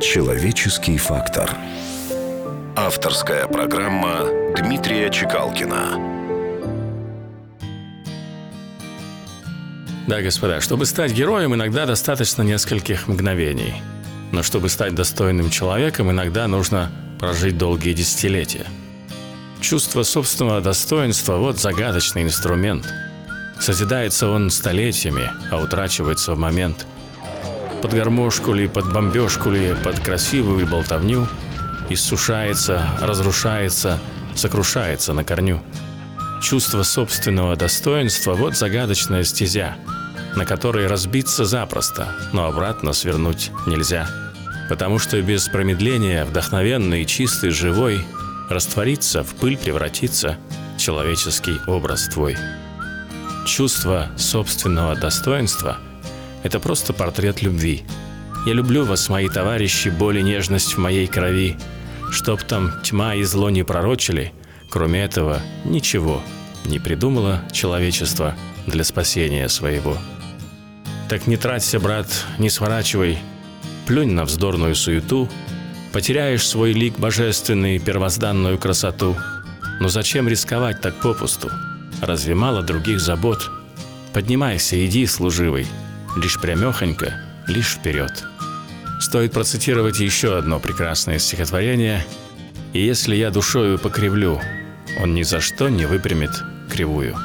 Человеческий фактор. Авторская программа Дмитрия Чекалкина. Да, господа, чтобы стать героем, иногда достаточно нескольких мгновений. Но чтобы стать достойным человеком, иногда нужно прожить долгие десятилетия. Чувство собственного достоинства – вот загадочный инструмент. Созидается он столетиями, а утрачивается в момент. Под гармошку ли, под бомбежку ли, под красивую болтовню иссушается, разрушается, сокрушается на корню. Чувство собственного достоинства – вот загадочная стезя, на которой разбиться запросто, но обратно свернуть нельзя. Потому что без промедления вдохновенный, чистый, живой растворится, в пыль превратится человеческий образ твой. Чувство собственного достоинства – это просто портрет любви. Я люблю вас, мои товарищи, боль и нежность в моей крови. Чтоб там тьма и зло не пророчили, кроме этого ничего не придумало человечество для спасения своего. Так не траться, брат, не сворачивай, плюнь на вздорную суету, потеряешь свой лик божественный, первозданную красоту. Но зачем рисковать так попусту? Разве мало других забот? Поднимайся, иди, служивый, лишь прямехонько, лишь вперед. Стоит процитировать еще одно прекрасное стихотворение «И если я душою покривлю, он ни за что не выпрямит кривую».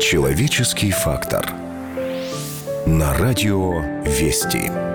Человеческий фактор. На радио «Вести».